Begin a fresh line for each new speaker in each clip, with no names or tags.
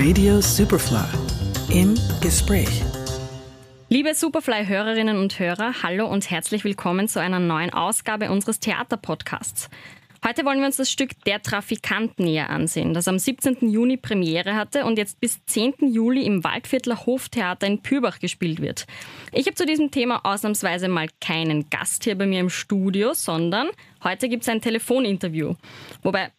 Radio Superfly im Gespräch.
Liebe Superfly-Hörerinnen und Hörer, hallo und herzlich willkommen zu einer neuen Ausgabe unseres Theaterpodcasts. Heute wollen wir uns das Stück Der Trafikant näher ansehen, das am 17. Juni Premiere hatte und jetzt bis 10. Juli im Waldviertler Hoftheater in Pürbach gespielt wird. Ich habe zu diesem Thema ausnahmsweise mal keinen Gast hier bei mir im Studio, sondern heute gibt es ein Telefoninterview. Wobei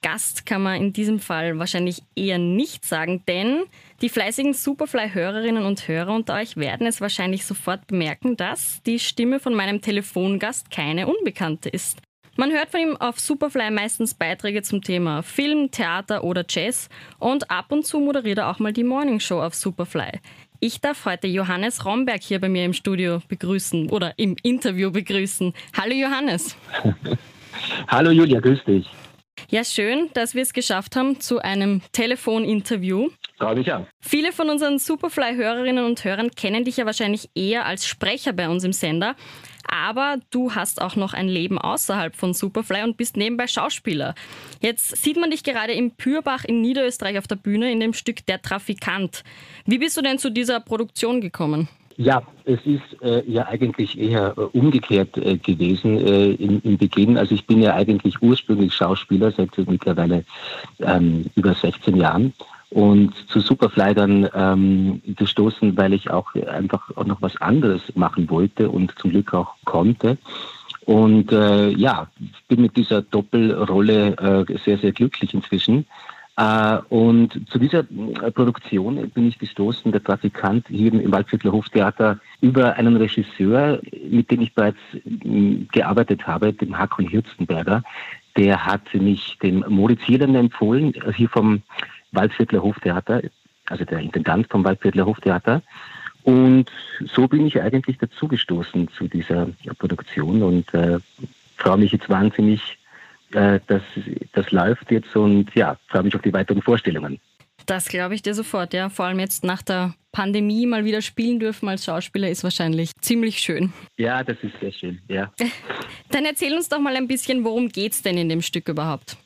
Gast kann man in diesem Fall wahrscheinlich eher nicht sagen, denn die fleißigen Superfly-Hörerinnen und Hörer unter euch werden es wahrscheinlich sofort bemerken, dass die Stimme von meinem Telefongast keine unbekannte ist. Man hört von ihm auf Superfly meistens Beiträge zum Thema Film, Theater oder Jazz und ab und zu moderiert er auch mal die Morning Show auf Superfly. Ich darf heute Johannes Romberg hier bei mir im Studio begrüßen oder im Interview begrüßen. Hallo Johannes.
Hallo Julia, grüß dich.
Ja, schön, dass wir es geschafft haben zu einem Telefoninterview.
Glaube ich auch.
Viele von unseren Superfly-Hörerinnen und Hörern kennen dich ja wahrscheinlich eher als Sprecher bei uns im Sender. Aber du hast auch noch ein Leben außerhalb von Superfly und bist nebenbei Schauspieler. Jetzt sieht man dich gerade im Pürbach in Niederösterreich auf der Bühne in dem Stück Der Trafikant. Wie bist du denn zu dieser Produktion gekommen?
Ja, es ist äh, ja eigentlich eher äh, umgekehrt äh, gewesen äh, im, im, Beginn. Also ich bin ja eigentlich ursprünglich Schauspieler seit mittlerweile ähm, über 16 Jahren und zu Superfly dann ähm, gestoßen, weil ich auch einfach auch noch was anderes machen wollte und zum Glück auch konnte. Und äh, ja, bin mit dieser Doppelrolle äh, sehr, sehr glücklich inzwischen. Äh, und zu dieser äh, Produktion bin ich gestoßen, der Trafikant hier im Waldviertler Hoftheater, über einen Regisseur, mit dem ich bereits äh, gearbeitet habe, dem Hakon Hirzenberger. Der hat mich dem Moritz Hierden empfohlen, hier vom Waldviertler Hoftheater, also der Intendant vom Waldviertler Hoftheater. Und so bin ich eigentlich dazugestoßen zu dieser Produktion und äh, freue mich jetzt wahnsinnig, äh, dass das läuft jetzt und ja, freue mich auf die weiteren Vorstellungen.
Das glaube ich dir sofort, ja. Vor allem jetzt nach der Pandemie mal wieder spielen dürfen als Schauspieler ist wahrscheinlich ziemlich schön.
Ja, das ist sehr schön, ja.
Dann erzähl uns doch mal ein bisschen, worum geht es denn in dem Stück überhaupt?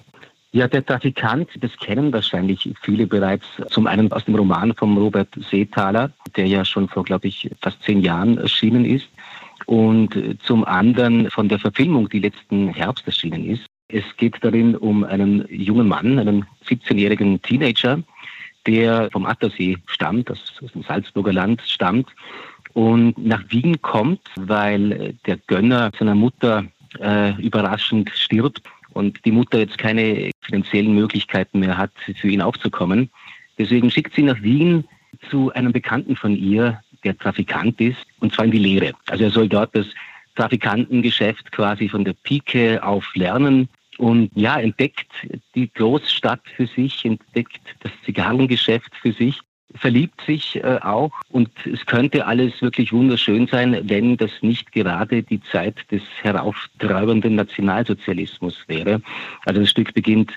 Ja, der Trafikant, das kennen wahrscheinlich viele bereits. Zum einen aus dem Roman von Robert Seethaler, der ja schon vor, glaube ich, fast zehn Jahren erschienen ist. Und zum anderen von der Verfilmung, die letzten Herbst erschienen ist. Es geht darin um einen jungen Mann, einen 17-jährigen Teenager, der vom Attersee stammt, aus dem Salzburger Land stammt und nach Wien kommt, weil der Gönner seiner Mutter äh, überraschend stirbt und die Mutter jetzt keine finanziellen Möglichkeiten mehr hat, für ihn aufzukommen. Deswegen schickt sie nach Wien zu einem Bekannten von ihr, der Trafikant ist, und zwar in die Lehre. Also er soll dort das Trafikantengeschäft quasi von der Pike auf lernen und ja, entdeckt die Großstadt für sich, entdeckt das Zigarrengeschäft für sich verliebt sich äh, auch und es könnte alles wirklich wunderschön sein, wenn das nicht gerade die Zeit des herauftreibenden Nationalsozialismus wäre. Also das Stück beginnt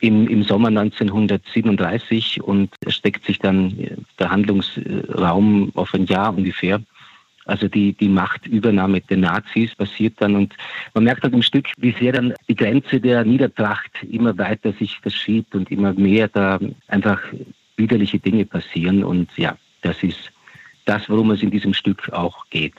im, im Sommer 1937 und steckt sich dann äh, der Handlungsraum auf ein Jahr ungefähr. Also die, die Machtübernahme der Nazis passiert dann und man merkt halt im Stück, wie sehr dann die Grenze der Niedertracht immer weiter sich verschiebt und immer mehr da einfach widerliche Dinge passieren. Und ja, das ist das, worum es in diesem Stück auch geht.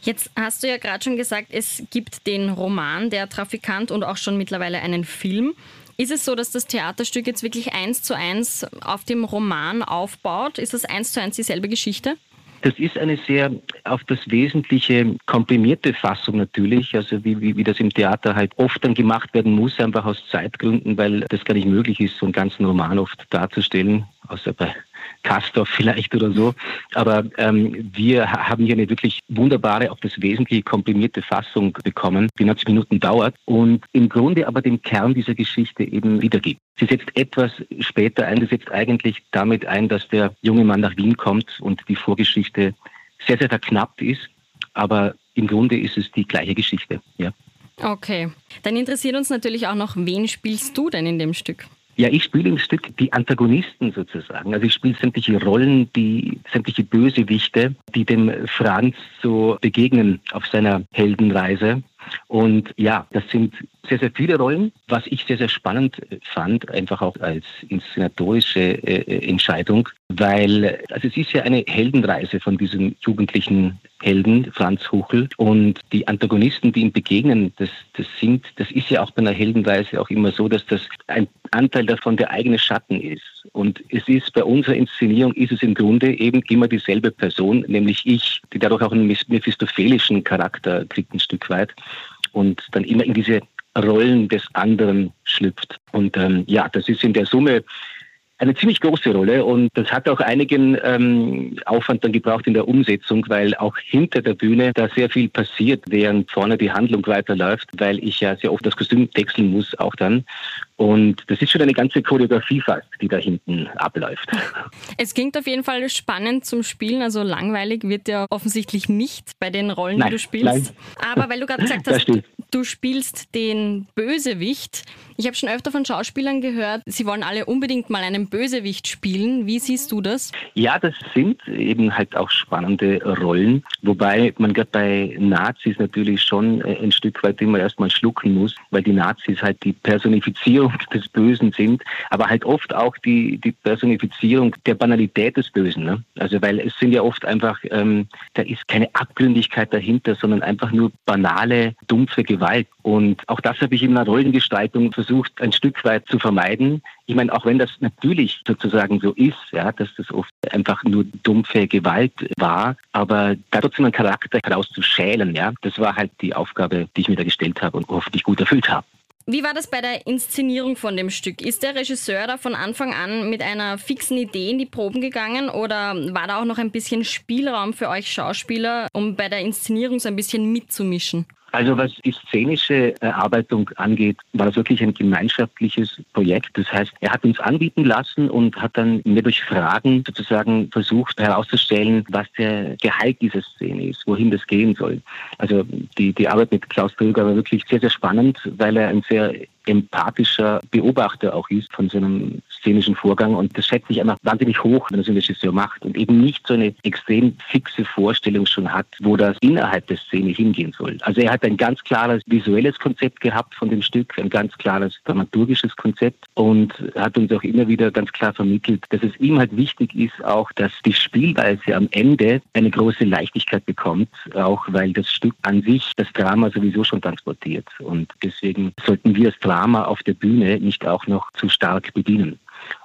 Jetzt hast du ja gerade schon gesagt, es gibt den Roman Der Trafikant und auch schon mittlerweile einen Film. Ist es so, dass das Theaterstück jetzt wirklich eins zu eins auf dem Roman aufbaut? Ist das eins zu eins dieselbe Geschichte?
Das ist eine sehr auf das Wesentliche komprimierte Fassung natürlich, also wie, wie, wie das im Theater halt oft dann gemacht werden muss, einfach aus Zeitgründen, weil das gar nicht möglich ist, so einen ganzen Roman oft darzustellen, außer bei Castor vielleicht oder so. Aber ähm, wir haben hier eine wirklich wunderbare, auf das Wesentliche komprimierte Fassung bekommen, die 90 Minuten dauert und im Grunde aber den Kern dieser Geschichte eben wiedergibt. Sie setzt etwas später ein, sie setzt eigentlich damit ein, dass der junge Mann nach Wien kommt und die Vorgeschichte sehr, sehr verknappt ist. Aber im Grunde ist es die gleiche Geschichte. Ja.
Okay. Dann interessiert uns natürlich auch noch, wen spielst du denn in dem Stück?
Ja, ich spiele im Stück die Antagonisten sozusagen. Also ich spiele sämtliche Rollen, die sämtliche Bösewichte, die dem Franz so begegnen auf seiner Heldenreise. Und ja, das sind sehr, sehr viele Rollen. Was ich sehr, sehr spannend fand, einfach auch als inszenatorische äh, Entscheidung, weil also es ist ja eine Heldenreise von diesem jugendlichen Helden, Franz Huchel. Und die Antagonisten, die ihm begegnen, das, das sind, das ist ja auch bei einer Heldenreise auch immer so, dass das ein Anteil davon der eigene Schatten ist. Und es ist bei unserer Inszenierung ist es im Grunde eben immer dieselbe Person, nämlich ich, die dadurch auch einen mephistophelischen Charakter kriegt ein Stück weit und dann immer in diese Rollen des anderen schlüpft. Und ähm, ja, das ist in der Summe eine ziemlich große Rolle und das hat auch einigen ähm, Aufwand dann gebraucht in der Umsetzung, weil auch hinter der Bühne da sehr viel passiert, während vorne die Handlung weiterläuft, weil ich ja sehr oft das Kostüm wechseln muss auch dann. Und das ist schon eine ganze Choreografie fast, die da hinten abläuft.
Es klingt auf jeden Fall spannend zum Spielen, also langweilig wird ja offensichtlich nicht bei den Rollen, nein, die du spielst. Nein. Aber weil du gerade gesagt hast, du spielst den Bösewicht. Ich habe schon öfter von Schauspielern gehört, sie wollen alle unbedingt mal einen Bösewicht spielen. Wie siehst du das?
Ja, das sind eben halt auch spannende Rollen, wobei man gerade bei Nazis natürlich schon äh, ein Stück weit immer erstmal schlucken muss, weil die Nazis halt die Personifizierung des Bösen sind, aber halt oft auch die, die Personifizierung der Banalität des Bösen. Ne? Also weil es sind ja oft einfach, ähm, da ist keine Abgründigkeit dahinter, sondern einfach nur banale, dumpfe Gewalt. Und auch das habe ich in einer Rollengestaltung versucht, ein Stück weit zu vermeiden. Ich meine, auch wenn das natürlich sozusagen so ist, ja, dass das oft einfach nur dumpfe Gewalt war, aber da trotzdem einen Charakter herauszuschälen, ja, das war halt die Aufgabe, die ich mir da gestellt habe und hoffentlich gut erfüllt habe.
Wie war das bei der Inszenierung von dem Stück? Ist der Regisseur da von Anfang an mit einer fixen Idee in die Proben gegangen oder war da auch noch ein bisschen Spielraum für euch Schauspieler, um bei der Inszenierung so ein bisschen mitzumischen?
Also was die szenische Erarbeitung angeht, war das wirklich ein gemeinschaftliches Projekt. Das heißt, er hat uns anbieten lassen und hat dann mir durch Fragen sozusagen versucht herauszustellen, was der Gehalt dieser Szene ist, wohin das gehen soll. Also die, die Arbeit mit Klaus Brügger war wirklich sehr, sehr spannend, weil er ein sehr empathischer Beobachter auch ist von so einem szenischen Vorgang. Und das schätze ich einfach wahnsinnig hoch, wenn das ein Regisseur macht und eben nicht so eine extrem fixe Vorstellung schon hat, wo das innerhalb der Szene hingehen soll. Also er hat ein ganz klares visuelles Konzept gehabt von dem Stück, ein ganz klares dramaturgisches Konzept und hat uns auch immer wieder ganz klar vermittelt, dass es ihm halt wichtig ist auch, dass die Spielweise am Ende eine große Leichtigkeit bekommt, auch weil das Stück an sich das Drama sowieso schon transportiert. Und deswegen sollten wir als Drama auf der Bühne nicht auch noch zu stark bedienen.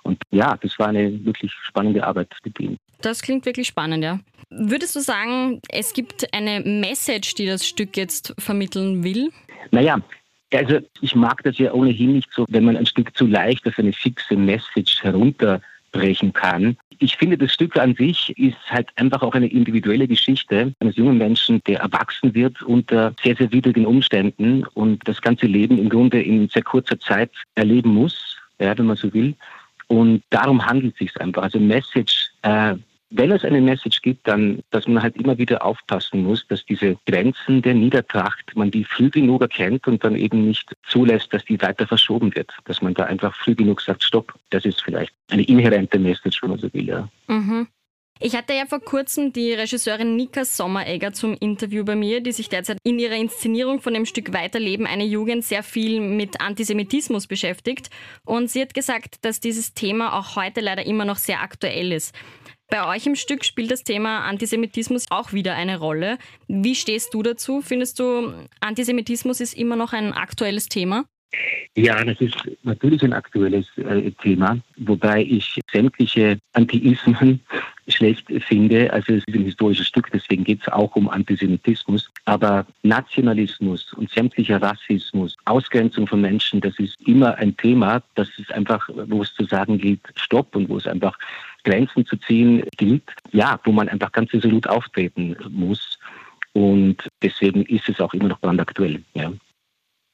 Und ja, das war eine wirklich spannende Arbeit mit ihm.
Das klingt wirklich spannend, ja. Würdest du sagen, es gibt eine Message, die das Stück jetzt vermitteln will?
Naja, also ich mag das ja ohnehin nicht so, wenn man ein Stück zu leicht auf eine fixe Message herunterbrechen kann. Ich finde, das Stück an sich ist halt einfach auch eine individuelle Geschichte eines jungen Menschen, der erwachsen wird unter sehr, sehr widrigen Umständen und das ganze Leben im Grunde in sehr kurzer Zeit erleben muss, ja, wenn man so will. Und darum handelt es sich einfach. Also Message, äh, wenn es eine Message gibt, dann, dass man halt immer wieder aufpassen muss, dass diese Grenzen der Niedertracht, man die früh genug erkennt und dann eben nicht zulässt, dass die weiter verschoben wird. Dass man da einfach früh genug sagt, stopp, das ist vielleicht eine inhärente Message, wenn man so will, ja.
Mhm. Ich hatte ja vor kurzem die Regisseurin Nika Sommeregger zum Interview bei mir, die sich derzeit in ihrer Inszenierung von dem Stück Weiterleben eine Jugend sehr viel mit Antisemitismus beschäftigt. Und sie hat gesagt, dass dieses Thema auch heute leider immer noch sehr aktuell ist. Bei euch im Stück spielt das Thema Antisemitismus auch wieder eine Rolle. Wie stehst du dazu? Findest du, Antisemitismus ist immer noch ein aktuelles Thema?
Ja, das ist natürlich ein aktuelles äh, Thema, wobei ich sämtliche Antiismen schlecht finde. Also es ist ein historisches Stück, deswegen geht es auch um Antisemitismus. Aber Nationalismus und sämtlicher Rassismus, Ausgrenzung von Menschen, das ist immer ein Thema, das ist einfach, wo es zu sagen gilt, stopp und wo es einfach Grenzen zu ziehen gilt, ja, wo man einfach ganz resolut auftreten muss. Und deswegen ist es auch immer noch brandaktuell. Ja.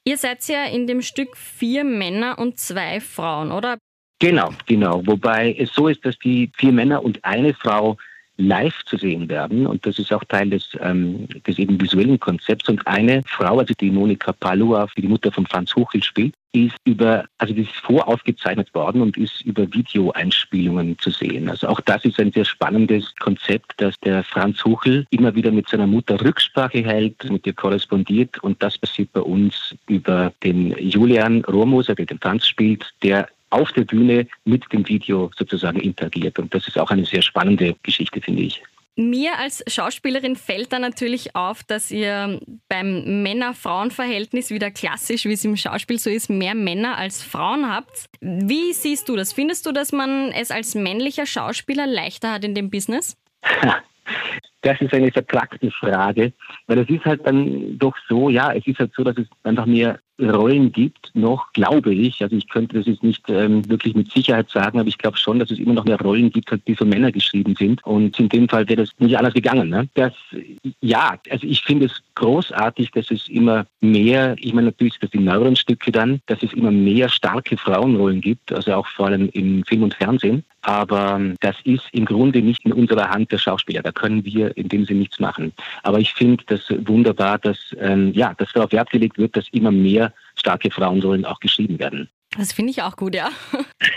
Ihr seid ja in dem Stück vier Männer und zwei Frauen, oder?
Genau, genau. Wobei es so ist, dass die vier Männer und eine Frau live zu sehen werden. Und das ist auch Teil des, ähm, des eben visuellen Konzepts. Und eine Frau, also die Monika Palua, die Mutter von Franz Hochel spielt, ist über, also die ist voraufgezeichnet worden und ist über Videoeinspielungen zu sehen. Also auch das ist ein sehr spannendes Konzept, dass der Franz Huchel immer wieder mit seiner Mutter Rücksprache hält, mit ihr korrespondiert und das passiert bei uns über den Julian Rohrmoser, der den Tanz spielt, der auf der Bühne mit dem Video sozusagen interagiert. Und das ist auch eine sehr spannende Geschichte, finde ich.
Mir als Schauspielerin fällt da natürlich auf, dass ihr beim Männer-Frauen-Verhältnis wieder klassisch, wie es im Schauspiel so ist, mehr Männer als Frauen habt. Wie siehst du das? Findest du, dass man es als männlicher Schauspieler leichter hat in dem Business?
Das ist eine vertragte Frage, weil es ist halt dann doch so, ja, es ist halt so, dass es einfach mehr Rollen gibt, noch glaube ich, also ich könnte das jetzt nicht ähm, wirklich mit Sicherheit sagen, aber ich glaube schon, dass es immer noch mehr Rollen gibt, halt, die für Männer geschrieben sind. Und in dem Fall wäre das nicht anders gegangen. Ne? Das, ja, also ich finde es großartig, dass es immer mehr, ich meine natürlich das die neueren Stücke dann, dass es immer mehr starke Frauenrollen gibt, also auch vor allem im Film und Fernsehen. Aber das ist im Grunde nicht in unserer Hand der Schauspieler. Da können wir in dem Sinne nichts machen. Aber ich finde das wunderbar, dass, ähm, ja, dass darauf Wert gelegt wird, dass immer mehr starke Frauenrollen auch geschrieben werden.
Das finde ich auch gut, ja.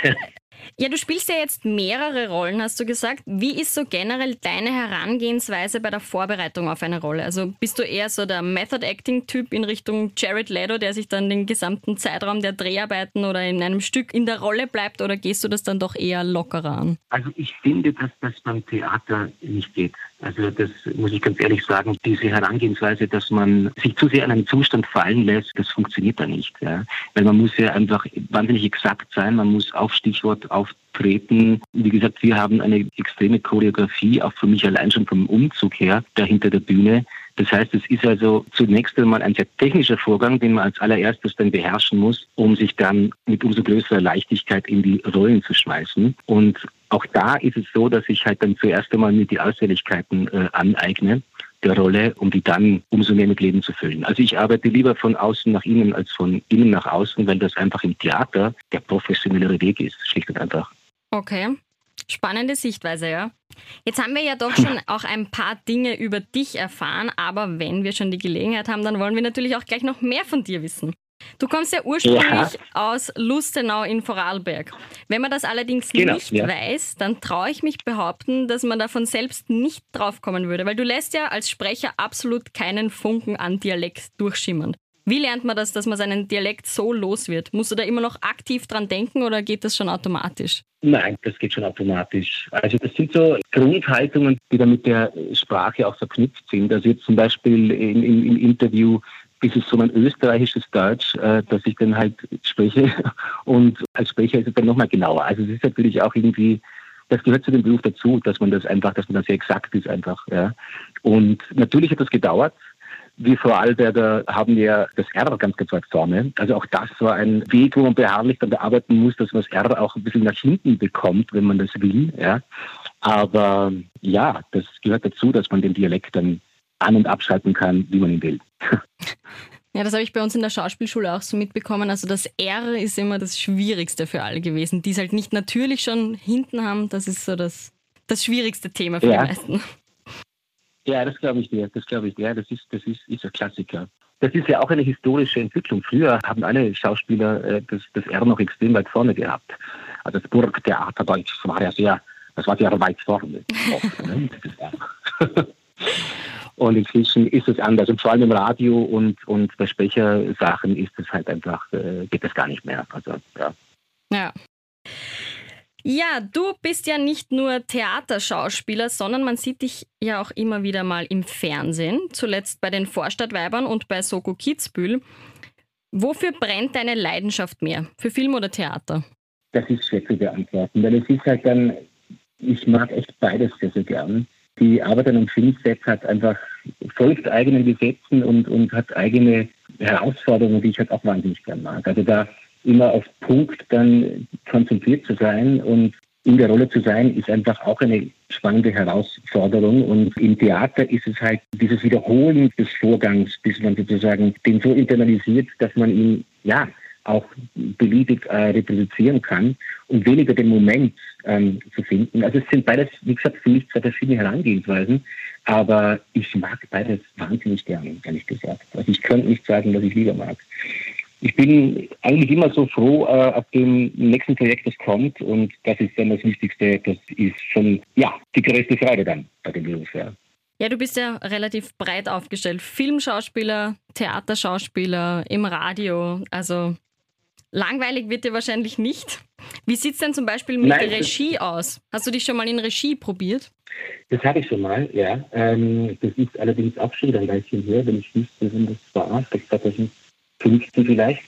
Ja, du spielst ja jetzt mehrere Rollen, hast du gesagt. Wie ist so generell deine Herangehensweise bei der Vorbereitung auf eine Rolle? Also bist du eher so der Method-Acting-Typ in Richtung Jared Leto, der sich dann den gesamten Zeitraum der Dreharbeiten oder in einem Stück in der Rolle bleibt oder gehst du das dann doch eher lockerer an?
Also ich finde, dass das beim Theater nicht geht. Also das muss ich ganz ehrlich sagen, diese Herangehensweise, dass man sich zu sehr in einen Zustand fallen lässt, das funktioniert da nicht. Ja? Weil man muss ja einfach wahnsinnig exakt sein, man muss auf Stichwort auftreten. Wie gesagt, wir haben eine extreme Choreografie, auch für mich allein schon vom Umzug her, da hinter der Bühne. Das heißt, es ist also zunächst einmal ein sehr technischer Vorgang, den man als allererstes dann beherrschen muss, um sich dann mit umso größerer Leichtigkeit in die Rollen zu schmeißen. Und auch da ist es so, dass ich halt dann zuerst einmal mir die Ausfälligkeiten äh, aneigne der Rolle, um die dann umso mehr mit Leben zu füllen. Also ich arbeite lieber von außen nach innen als von innen nach außen, weil das einfach im Theater der professionellere Weg ist, schlicht und einfach.
Okay. Spannende Sichtweise, ja. Jetzt haben wir ja doch schon auch ein paar Dinge über dich erfahren, aber wenn wir schon die Gelegenheit haben, dann wollen wir natürlich auch gleich noch mehr von dir wissen. Du kommst ja ursprünglich ja. aus Lustenau in Vorarlberg. Wenn man das allerdings genau, nicht ja. weiß, dann traue ich mich behaupten, dass man davon selbst nicht draufkommen würde, weil du lässt ja als Sprecher absolut keinen Funken an Dialekt durchschimmern. Wie lernt man das, dass man seinen Dialekt so los wird? Musst du da immer noch aktiv dran denken oder geht das schon automatisch?
Nein, das geht schon automatisch. Also das sind so Grundhaltungen, die dann mit der Sprache auch verknüpft sind. Also jetzt zum Beispiel im, im, im Interview ist es so mein österreichisches Deutsch, äh, das ich dann halt spreche. Und als Sprecher ist es dann nochmal genauer. Also es ist natürlich auch irgendwie, das gehört zu dem Beruf dazu, dass man das einfach, dass man da sehr exakt ist einfach. Ja. Und natürlich hat das gedauert. Wir Vorarlberger haben ja das R ganz ganz weit vorne. Also auch das war ein Weg, wo man beharrlich dann bearbeiten muss, dass man das R auch ein bisschen nach hinten bekommt, wenn man das will. Ja. Aber ja, das gehört dazu, dass man den Dialekt dann an- und abschalten kann, wie man ihn will.
Ja, das habe ich bei uns in der Schauspielschule auch so mitbekommen. Also das R ist immer das Schwierigste für alle gewesen, die es halt nicht natürlich schon hinten haben. Das ist so das, das schwierigste Thema für ja. die meisten.
Ja, das glaube ich dir. Das glaube ich dir. Das ist, das ist, ist ein Klassiker. Das ist ja auch eine historische Entwicklung. Früher haben alle Schauspieler äh, das, das R noch extrem weit vorne gehabt. Also das Burgtheater Deutsch war ja sehr, das war sehr weit vorne. Ne? Und inzwischen ist es anders. Und vor allem im Radio und, und bei Sprechersachen ist es halt einfach, äh, geht das gar nicht mehr. Also, ja.
Ja. Ja, du bist ja nicht nur Theaterschauspieler, sondern man sieht dich ja auch immer wieder mal im Fernsehen, zuletzt bei den Vorstadtweibern und bei Soko Kitzbühel. Wofür brennt deine Leidenschaft mehr? Für Film oder Theater?
Das ist schwer zu beantworten, weil es ist halt dann, ich mag echt beides sehr, sehr gern die Arbeit an einem Filmset hat einfach folgt eigenen Gesetzen und, und hat eigene Herausforderungen, die ich halt auch wahnsinnig gern mag. Also da immer auf Punkt dann konzentriert zu sein und in der Rolle zu sein, ist einfach auch eine spannende Herausforderung. Und im Theater ist es halt dieses Wiederholen des Vorgangs, bis man sozusagen den so internalisiert, dass man ihn, ja, auch beliebig äh, reproduzieren kann und weniger den Moment ähm, zu finden. Also es sind beides, wie gesagt, für mich zwei verschiedene Herangehensweisen, aber ich mag beides wahnsinnig gerne, ehrlich gesagt. Also ich könnte nicht sagen, was ich lieber mag. Ich bin eigentlich immer so froh äh, auf dem nächsten Projekt, das kommt und das ist dann das Wichtigste. Das ist schon, ja, die größte Freude dann bei dem Beruf. Ja.
Ja, du bist ja relativ breit aufgestellt. Filmschauspieler, Theaterschauspieler, im Radio. Also langweilig wird dir wahrscheinlich nicht. Wie sieht es denn zum Beispiel mit Nein, Regie aus? Hast du dich schon mal in Regie probiert?
Das habe ich schon mal, ja. Ähm, das ist allerdings auch schon wieder ein Weilchen her, wenn ich wüsste, wenn das war, 2015 vielleicht.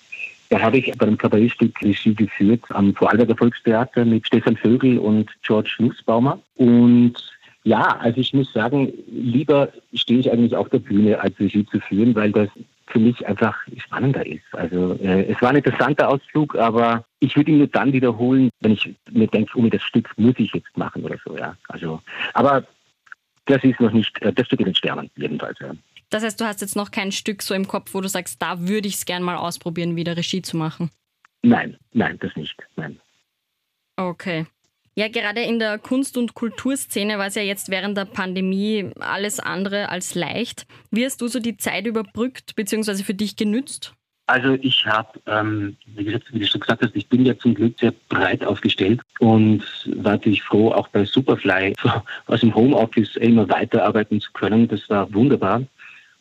Da habe ich bei einem Kabarettstück Regie geführt am Vorarlberger Volkstheater mit Stefan Vögel und George Nussbaumer. Und ja, also ich muss sagen, lieber stehe ich eigentlich auf der Bühne, als Regie zu führen, weil das für mich einfach spannender ist. Also äh, es war ein interessanter Ausflug, aber ich würde ihn nur dann wiederholen, wenn ich mir denke, oh, das Stück muss ich jetzt machen oder so, ja. Also, aber das ist noch nicht, äh, das Stück in den Sternen, jedenfalls, ja.
Das heißt, du hast jetzt noch kein Stück so im Kopf, wo du sagst, da würde ich es gern mal ausprobieren, wieder Regie zu machen?
Nein, nein, das nicht, nein.
Okay. Ja, gerade in der Kunst- und Kulturszene war es ja jetzt während der Pandemie alles andere als leicht. Wie hast du so die Zeit überbrückt bzw. für dich genützt?
Also ich habe, ähm, wie, wie, du schon gesagt hast, ich bin ja zum Glück sehr breit aufgestellt und war natürlich froh, auch bei Superfly aus dem Homeoffice immer weiterarbeiten zu können. Das war wunderbar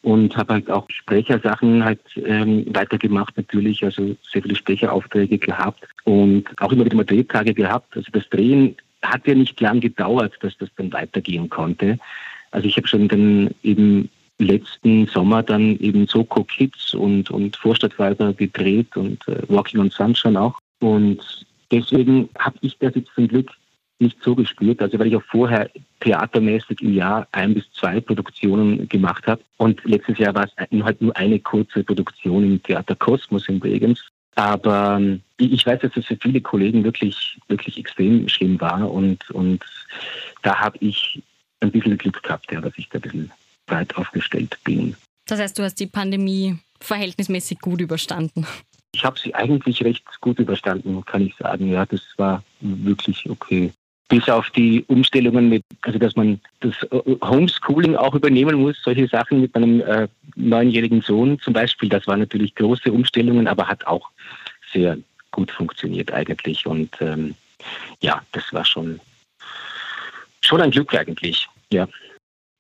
und habe halt auch Sprechersachen halt ähm, weitergemacht natürlich, also sehr viele Sprecheraufträge gehabt und auch immer wieder mal Drehtage gehabt. Also das Drehen hat ja nicht lang gedauert, dass das dann weitergehen konnte. Also ich habe schon dann eben letzten Sommer dann eben Soko Kids und, und Vorstadtweiber gedreht und äh, Walking on Sunshine auch. Und deswegen habe ich das jetzt zum Glück nicht so gespürt. Also weil ich auch vorher theatermäßig im Jahr ein bis zwei Produktionen gemacht habe. Und letztes Jahr war es halt nur eine kurze Produktion im Theater Kosmos in Bregenz. Aber ähm, ich weiß, dass es für viele Kollegen wirklich, wirklich extrem schlimm war. Und, und da habe ich ein bisschen Glück gehabt, ja, dass ich da ein bisschen breit aufgestellt bin.
Das heißt, du hast die Pandemie verhältnismäßig gut überstanden.
Ich habe sie eigentlich recht gut überstanden, kann ich sagen. Ja, das war wirklich okay bis auf die Umstellungen mit, also dass man das Homeschooling auch übernehmen muss, solche Sachen mit meinem äh, neunjährigen Sohn zum Beispiel, das waren natürlich große Umstellungen, aber hat auch sehr gut funktioniert eigentlich. Und ähm, ja, das war schon, schon ein Glück eigentlich, ja.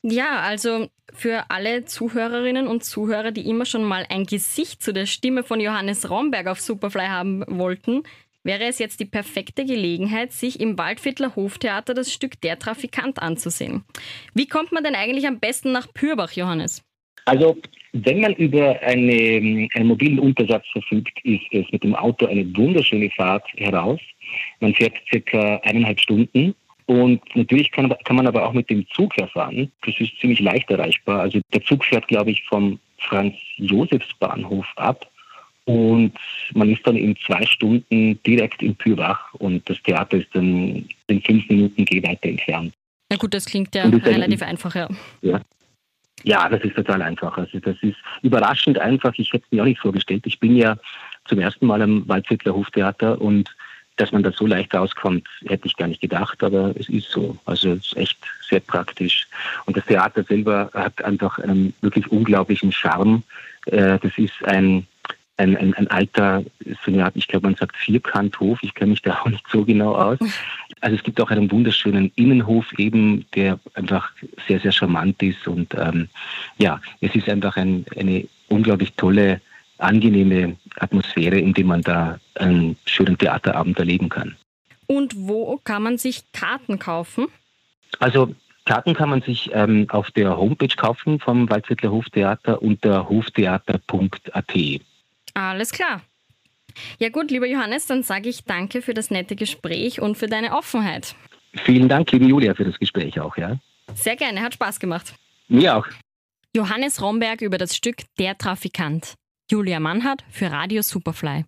Ja, also für alle Zuhörerinnen und Zuhörer, die immer schon mal ein Gesicht zu der Stimme von Johannes Romberg auf Superfly haben wollten, wäre es jetzt die perfekte Gelegenheit, sich im Waldviertler Hoftheater das Stück Der Trafikant anzusehen. Wie kommt man denn eigentlich am besten nach Pürbach, Johannes?
Also, wenn man über eine, einen mobilen Untersatz verfügt, ist es mit dem Auto eine wunderschöne Fahrt heraus. Man fährt circa eineinhalb Stunden und natürlich kann, kann, man aber auch mit dem Zug herfahren. Das ist ziemlich leicht erreichbar. Also der Zug fährt, glaube ich, vom Franz-Josefs-Bahnhof ab und man ist dann in zwei Stunden direkt in Pürach und das Theater ist dann in fünf Minuten Gehweite entfernt.
Na gut, das klingt ja das relativ ein, einfach, ja.
ja. Ja, das ist total einfach. Also das ist überraschend einfach. Ich hätte es mir auch nicht vorgestellt. Ich bin ja zum ersten Mal am Waldviertler Hoftheater und dass man da so leicht rauskommt, hätte ich gar nicht gedacht, aber es ist so. Also es ist echt sehr praktisch. Und das Theater selber hat einfach einen wirklich unglaublichen Charme. Äh, das ist ein ein, ein, ein alter, so eine Art, ich glaube, man sagt Vierkanthof, ich kenne mich da auch nicht so genau aus. Also es gibt auch einen wunderschönen Innenhof eben, der einfach sehr, sehr charmant ist und ähm, ja, es ist einfach ein, eine unglaublich tolle, angenehme Atmosphäre, in der man da einen schönen Theaterabend erleben kann.
Und wo kann man sich Karten kaufen?
Also Karten kann man sich ähm, auf der Homepage kaufen vom Waldviertler Hoftheater unter hoftheater.at.
Alles klar. Ja gut, lieber Johannes, dann sage ich danke für das nette Gespräch und für deine Offenheit.
Vielen Dank, liebe Julia, für das Gespräch auch, ja.
Sehr gerne, hat Spaß gemacht.
Mir auch.
Johannes Romberg über das Stück Der Trafikant. Julia Mannhardt für Radio Superfly.